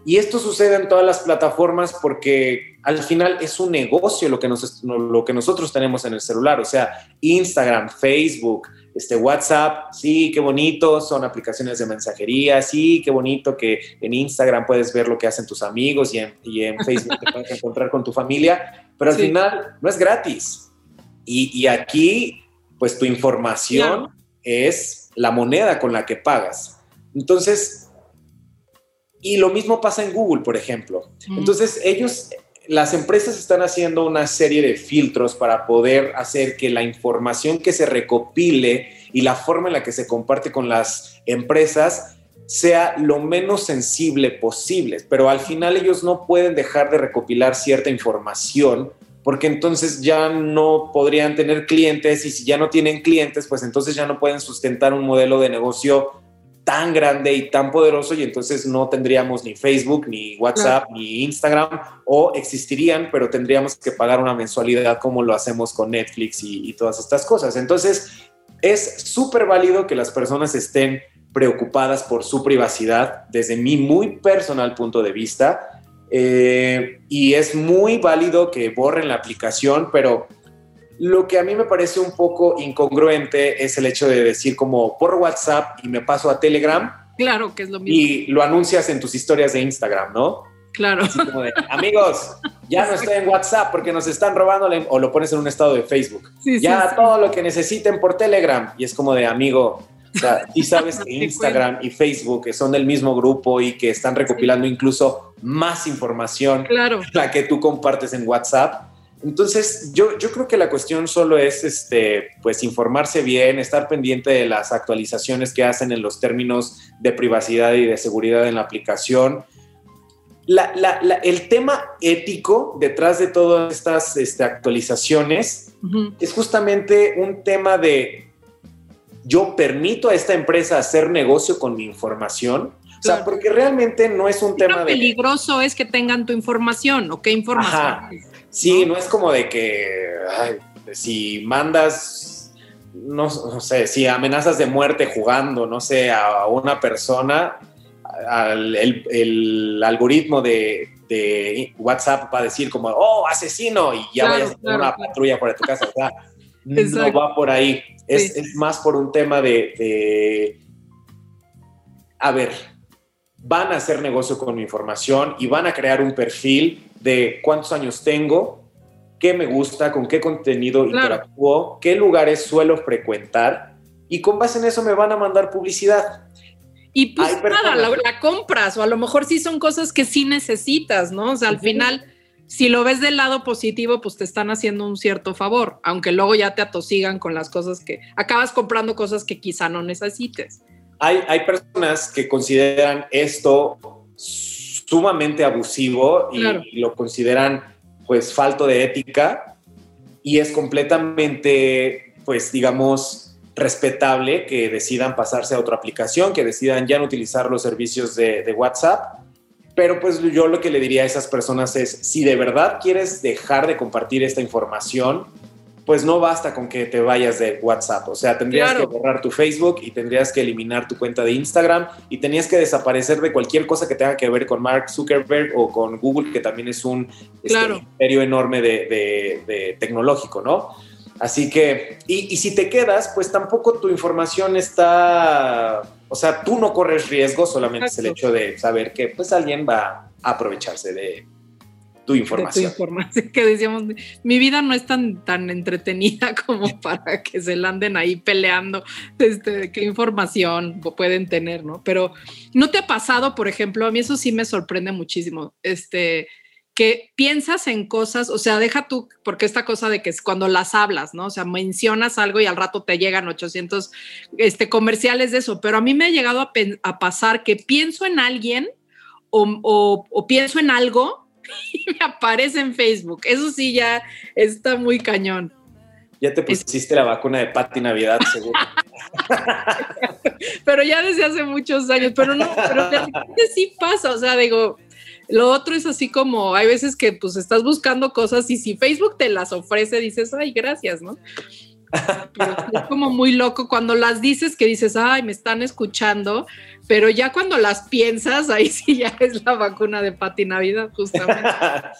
Y esto sucede en todas las plataformas porque al final es un negocio lo que, nos, lo que nosotros tenemos en el celular. O sea, Instagram, Facebook, este WhatsApp, sí, qué bonito, son aplicaciones de mensajería, sí, qué bonito que en Instagram puedes ver lo que hacen tus amigos y en, y en Facebook te puedes encontrar con tu familia, pero al Sí. final no es gratis. Y, y aquí, pues tu información Claro. es la moneda con la que pagas. Entonces, y lo mismo pasa en Google, por ejemplo. Mm. Entonces, ellos las empresas están haciendo una serie de filtros para poder hacer que la información que se recopile y la forma en la que se comparte con las empresas sea lo menos sensible posible, pero al final ellos no pueden dejar de recopilar cierta información porque entonces ya no podrían tener clientes y si ya no tienen clientes, pues entonces ya no pueden sustentar un modelo de negocio tan grande y tan poderoso y entonces no tendríamos ni Facebook, ni WhatsApp, ni Instagram o existirían, pero tendríamos que pagar una mensualidad como lo hacemos con Netflix y, y todas estas cosas. Entonces es súper válido que las personas estén preocupadas por su privacidad desde mi muy personal punto de vista. Eh, y es muy válido que borren la aplicación, pero lo que a mí me parece un poco incongruente es el hecho de decir como por WhatsApp y me paso a Telegram. Claro que es lo mismo. Y lo anuncias en tus historias de Instagram, ¿no? Claro. Amigos, ya no estoy en WhatsApp porque nos están robando o lo pones en un estado de Facebook. ya todo lo que necesiten por Telegram. Y es como de amigo, o sea, y sabes que Instagram y Facebook que son del mismo grupo y que están recopilando incluso más información claro. la que tú compartes en WhatsApp. Entonces, yo, yo creo que la cuestión solo es este, pues informarse bien, estar pendiente de las actualizaciones que hacen en los términos de privacidad y de seguridad en la aplicación. La, la, el tema ético detrás de todas estas este, actualizaciones es justamente un tema de yo permito a esta empresa hacer negocio con mi información. O sea, porque realmente no es un tema de... peligroso es que tengan tu información o qué información. Sí, ¿no? es como de que si mandas, no, sé, si amenazas de muerte jugando, no sé, a una persona, el, algoritmo de, WhatsApp va a decir como, oh, asesino, y ya vayas a tener una patrulla por tu casa. O sea, no va por ahí. Es, más por un tema de, a ver, van a hacer negocio con mi información y van a crear un perfil de cuántos años tengo, qué me gusta, con qué contenido interactúo, qué lugares suelo frecuentar y con base en eso me van a mandar publicidad. Y pues nada, la, compras o a lo mejor sí son cosas que sí necesitas, ¿no? O sea, al final si lo ves del lado positivo, pues te están haciendo un cierto favor, aunque luego ya te atosigan con las cosas que acabas comprando cosas que quizá no necesites. Hay, hay personas que consideran esto sumamente abusivo y, lo consideran pues falto de ética y es completamente pues digamos respetable que decidan pasarse a otra aplicación, que decidan ya no utilizar los servicios de, de WhatsApp. Pero pues yo lo que le diría a esas personas es, si de verdad quieres dejar de compartir esta información, pues no basta con que te vayas de WhatsApp. O sea, tendrías que borrar tu Facebook y tendrías que eliminar tu cuenta de Instagram y tenías que desaparecer de cualquier cosa que tenga que ver con Mark Zuckerberg o con Google, que también es un este, imperio enorme de, tecnológico, ¿no? Así que, y, y si te quedas, pues tampoco tu información está o sea, tú no corres riesgo, solamente es el hecho de saber que pues alguien va a aprovecharse de tu información. tu información, que decíamos, mi vida no es tan, tan entretenida como para que se la anden ahí peleando este, qué información pueden tener, ¿no? Pero ¿no te ha pasado, por ejemplo, a mí eso sí me sorprende muchísimo, este, que piensas en cosas, o sea, deja tú, porque esta cosa de que es cuando las hablas, ¿no? O sea, mencionas algo y al rato te llegan 800 este, comerciales de eso, pero a mí me ha llegado a, pasar que pienso en alguien o, pienso en algo y me aparece en Facebook. Eso sí ya está muy cañón. Ya te pusiste la vacuna de Pati Navidad, seguro. pero ya desde hace muchos años, pero no, pero sí pasa, o sea, digo, lo otro es así como, hay veces que pues estás buscando cosas y si Facebook te las ofrece, dices, ay, gracias, ¿no? Pero es como muy loco cuando las dices que dices, ay, me están escuchando, pero ya cuando las piensas, ahí sí ya es la vacuna de Pati Navidad, justamente.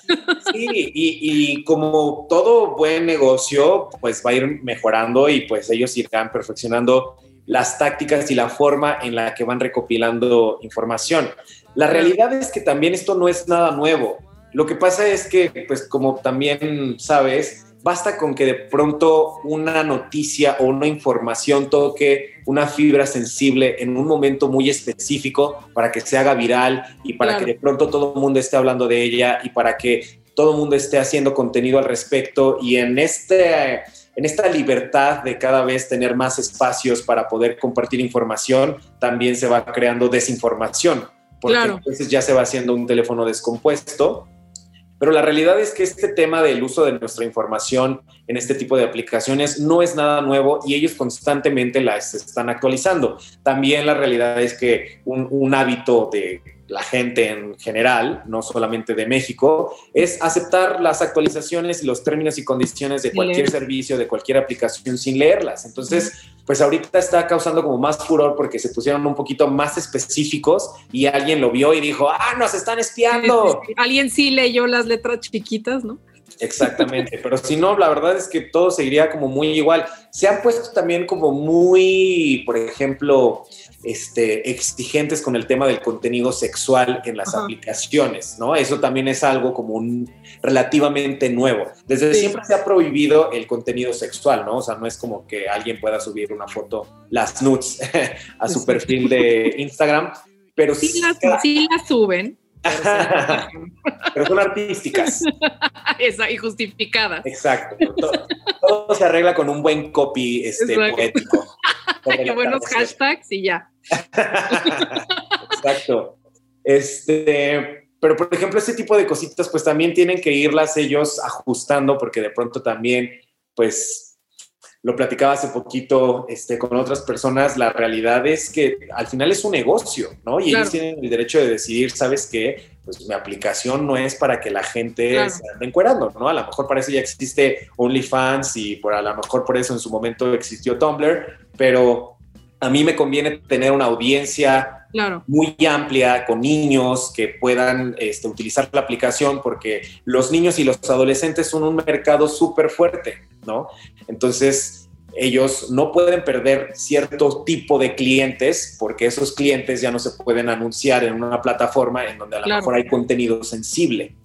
sí, y, y, como todo buen negocio, pues va a ir mejorando y pues ellos irán perfeccionando las tácticas y la forma en la que van recopilando información. La realidad es que también esto no es nada nuevo. Lo que pasa es que, pues como también sabes, basta con que de pronto una noticia o una información toque una fibra sensible en un momento muy específico para que se haga viral y para que de pronto todo el mundo esté hablando de ella y para que todo el mundo esté haciendo contenido al respecto y en este en esta libertad de cada vez tener más espacios para poder compartir información, también se va creando desinformación, porque entonces ya se va haciendo un teléfono descompuesto. Pero la realidad es que este tema del uso de nuestra información en este tipo de aplicaciones no es nada nuevo y ellos constantemente las están actualizando. También la realidad es que un, un hábito de la gente en general, no solamente de México, es aceptar las actualizaciones y los términos y condiciones de cualquier servicio, de cualquier aplicación sin leerlas. Entonces, pues ahorita está causando como más furor porque se pusieron un poquito más específicos y alguien lo vio y dijo, ah, nos están espiando. Alguien sí leyó las letras chiquitas, ¿no? Exactamente, pero si no, la verdad es que todo seguiría como muy igual. Se han puesto también como muy, por ejemplo, este, exigentes con el tema del contenido sexual en las aplicaciones, ¿no? Eso también es algo como un relativamente nuevo. Desde siempre se ha prohibido el contenido sexual, ¿no? O sea, no es como que alguien pueda subir una foto, las nudes, a su perfil de Instagram, pero sí, las, sí las suben. Pero son artísticas. Esa, y justificadas. Exacto. Todo, se arregla con un buen copy este, poético. Qué buenos hashtags y ya. Exacto. Este, pero por ejemplo, este tipo de cositas, pues también tienen que irlas ellos ajustando, porque de pronto también, pues, lo platicaba hace poquito este, con otras personas, la realidad es que al final es un negocio, ¿no? Y ellos tienen el derecho de decidir, ¿sabes qué? Pues mi aplicación no es para que la gente se ande encuerando, ¿no? A lo mejor para eso ya existe OnlyFans y por a lo mejor por eso en su momento existió Tumblr, pero a mí me conviene tener una audiencia muy amplia con niños que puedan este, utilizar la aplicación porque los niños y los adolescentes son un mercado súper fuerte, ¿no? Entonces, ellos no pueden perder cierto tipo de clientes porque esos clientes ya no se pueden anunciar en una plataforma en donde a lo mejor hay contenido sensible.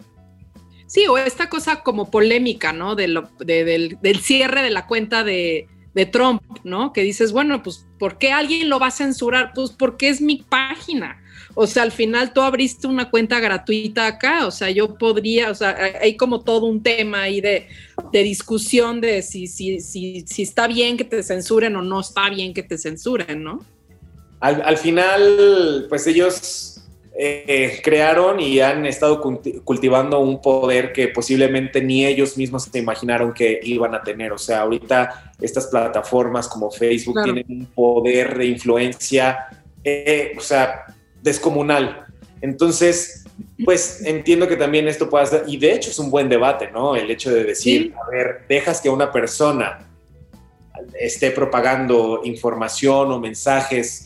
Sí, o esta cosa como polémica, ¿no? del, del cierre de la cuenta de, de Trump, ¿no? Que dices, bueno, pues, ¿por qué alguien lo va a censurar? Pues porque es mi página. O sea, al final tú abriste una cuenta gratuita acá, o sea, yo podría, o sea, hay como todo un tema ahí de, discusión de si, si, si, si, está bien que te censuren o no está bien que te censuren, ¿no? Al, al final, pues ellos eh, crearon y han estado cultivando un poder que posiblemente ni ellos mismos se imaginaron que iban a tener. O sea, ahorita estas plataformas como Facebook tienen un poder de influencia, eh, o sea, descomunal. Entonces, pues entiendo que también esto pueda ser, y de hecho es un buen debate, ¿no? El hecho de decir, a ver, dejas que una persona esté propagando información o mensajes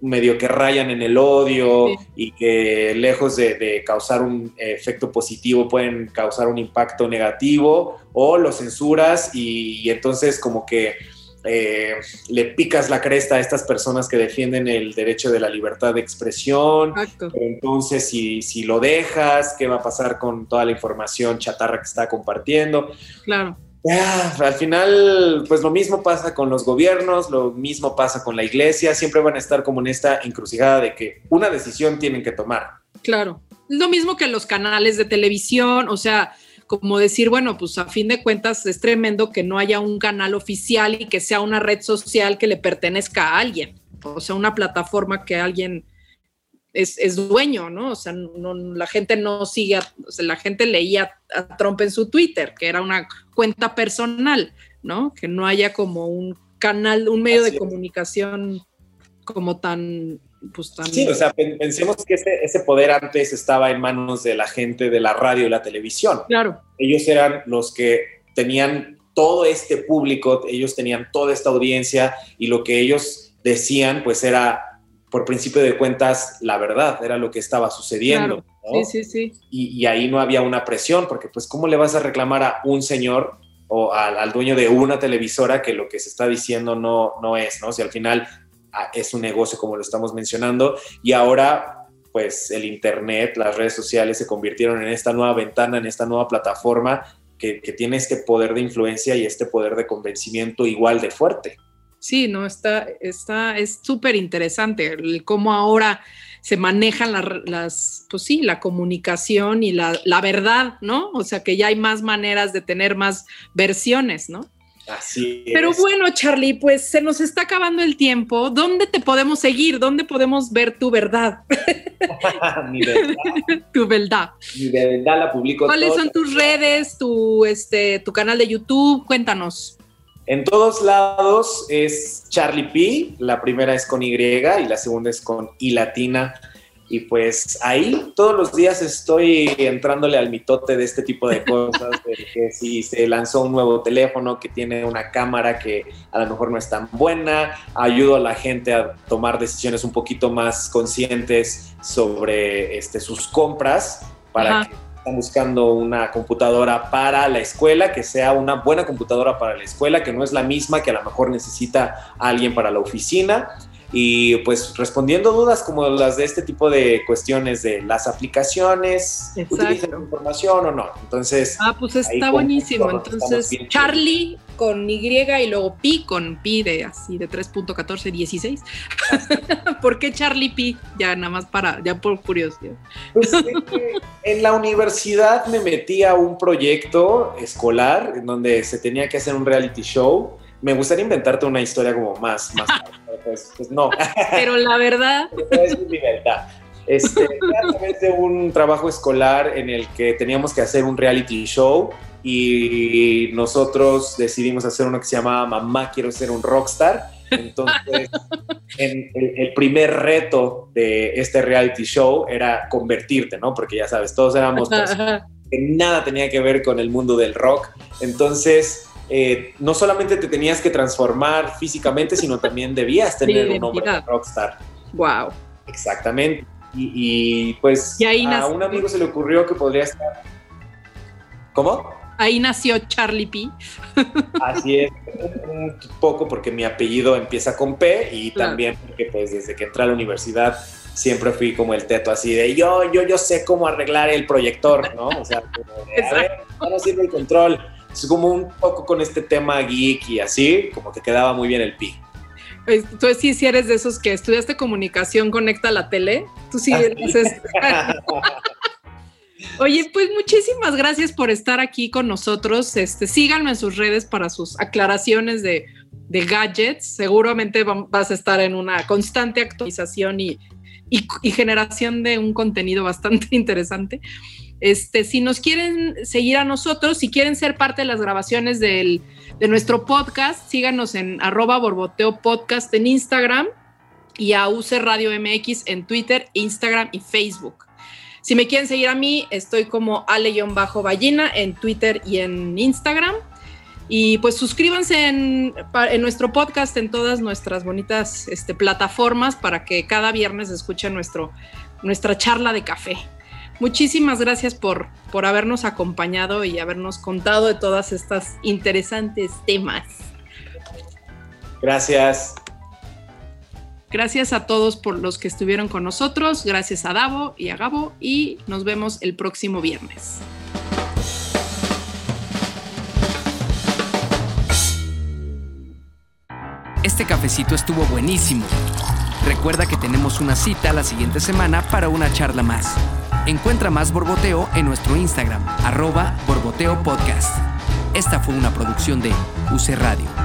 medio que rayan en el odio y que lejos de, causar un efecto positivo pueden causar un impacto negativo o lo censuras y, entonces como que eh, le picas la cresta a estas personas que defienden el derecho de la libertad de expresión. Entonces, si, si lo dejas, ¿qué va a pasar con toda la información chatarra que está compartiendo? Claro al final, pues lo mismo pasa con los gobiernos, lo mismo pasa con la iglesia, siempre van a estar como en esta encrucijada de que una decisión tienen que tomar. Claro, lo mismo que los canales de televisión, o sea, como decir, bueno, pues a fin de cuentas es tremendo que no haya un canal oficial y que sea una red social que le pertenezca a alguien, o sea, una plataforma que alguien es, dueño, ¿no? O sea, la gente no sigue, o sea, la gente leía a Trump en su Twitter, que era una cuenta personal, ¿no? Que no haya como un canal, un medio de comunicación como tan, pues tan... Sí, o sea, pensemos que ese, poder antes estaba en manos de la gente de la radio y la televisión. Claro. Ellos eran los que tenían todo este público, ellos tenían toda esta audiencia y lo que ellos decían pues era por principio de cuentas, la verdad, era lo que estaba sucediendo. Sí, sí, sí. Y, ahí no había una presión, porque pues, ¿cómo le vas a reclamar a un señor o al, dueño de una televisora que lo que se está diciendo no, no es, ¿no? Si al final ah, es un negocio, como lo estamos mencionando, y ahora pues el Internet, las redes sociales se convirtieron en esta nueva ventana, en esta nueva plataforma que, que tiene este poder de influencia y este poder de convencimiento igual de fuerte. Sí, no, está, está, es súper interesante cómo ahora se manejan las, pues sí, la comunicación y la, la, verdad, ¿no? O sea, que ya hay más maneras de tener más versiones, ¿no? Así Pero bueno, Charlie, pues se nos está acabando el tiempo. ¿Dónde te podemos seguir? ¿Dónde podemos ver tu verdad? Mi verdad. tu verdad. Mi verdad la publico. ¿Cuáles son tus redes, tu, este, tu canal de YouTube? Cuéntanos. En todos lados es Charlie P. La primera es con Y y la segunda es con I latina. Y pues ahí todos los días estoy entrándole al mitote de este tipo de cosas, de que si se lanzó un nuevo teléfono que tiene una cámara que a lo mejor no es tan buena, ayudo a la gente a tomar decisiones un poquito más conscientes sobre este, sus compras para que están buscando una computadora para la escuela, que sea una buena computadora para la escuela, que no es la misma que a lo mejor necesita alguien para la oficina y pues respondiendo dudas como las de este tipo de cuestiones de las aplicaciones, utilizan información o no. Entonces. Ah, pues está buenísimo. Entonces, Charlie con Y y luego Pi con Pi de así de 3.1416. ¿Por qué Charlie Pi? Ya nada más para, ya por curiosidad. Pues en la universidad me metí a un proyecto escolar en donde se tenía que hacer un reality show me gustaría inventarte una historia como más, más, pues, pues, no. Pero la verdad. es mi verdad. Este, a través de un trabajo escolar en el que teníamos que hacer un reality show y nosotros decidimos hacer uno que se llama Mamá quiero ser un rockstar. Entonces, el, el, primer reto de este reality show era convertirte, ¿no? Porque ya sabes, todos éramos que nada tenía que ver con el mundo del rock. Entonces, eh, no solamente te tenías que transformar físicamente, sino también debías tener un nombre de rockstar. Wow. Exactamente. Y, pues a un amigo se le ocurrió que podría estar. ¿Cómo? Ahí nació Charlie P. Así es, un poco porque mi apellido empieza con P y también porque pues desde que entré a la universidad siempre fui como el teto así de yo, yo, yo sé cómo arreglar el proyector, ¿no? O sea, como de, a ver, no sirve el control es como un poco con este tema geek y así, como que quedaba muy bien el pi. Pues, tú sí, sí eres de esos que estudiaste comunicación, conecta la tele. Tú sí eres. Oye, pues muchísimas gracias por estar aquí con nosotros. Este, síganme en sus redes para sus aclaraciones de, de gadgets. Seguramente vas a estar en una constante actualización y, y, y generación de un contenido bastante interesante. Este, si nos quieren seguir a nosotros, si quieren ser parte de las grabaciones de nuestro podcast, síganos en arroba borboteo podcast en Instagram y a UC Radio MX en Twitter, Instagram y Facebook. Si me quieren seguir a mí, estoy como ale-ballina en Twitter y en Instagram. Y pues suscríbanse en, nuestro podcast en todas nuestras bonitas este, plataformas para que cada viernes escuchen nuestro, nuestra charla de café. Muchísimas gracias por, por habernos acompañado y habernos contado de todas estas interesantes temas. Gracias. Gracias a todos por los que estuvieron con nosotros. Gracias a Davo y a Gabo y nos vemos el próximo viernes. Este cafecito estuvo buenísimo. Recuerda que tenemos una cita la siguiente semana para una charla más. Encuentra más Borboteo en nuestro Instagram, arroba Borboteo Podcast. Esta fue una producción de UC Radio.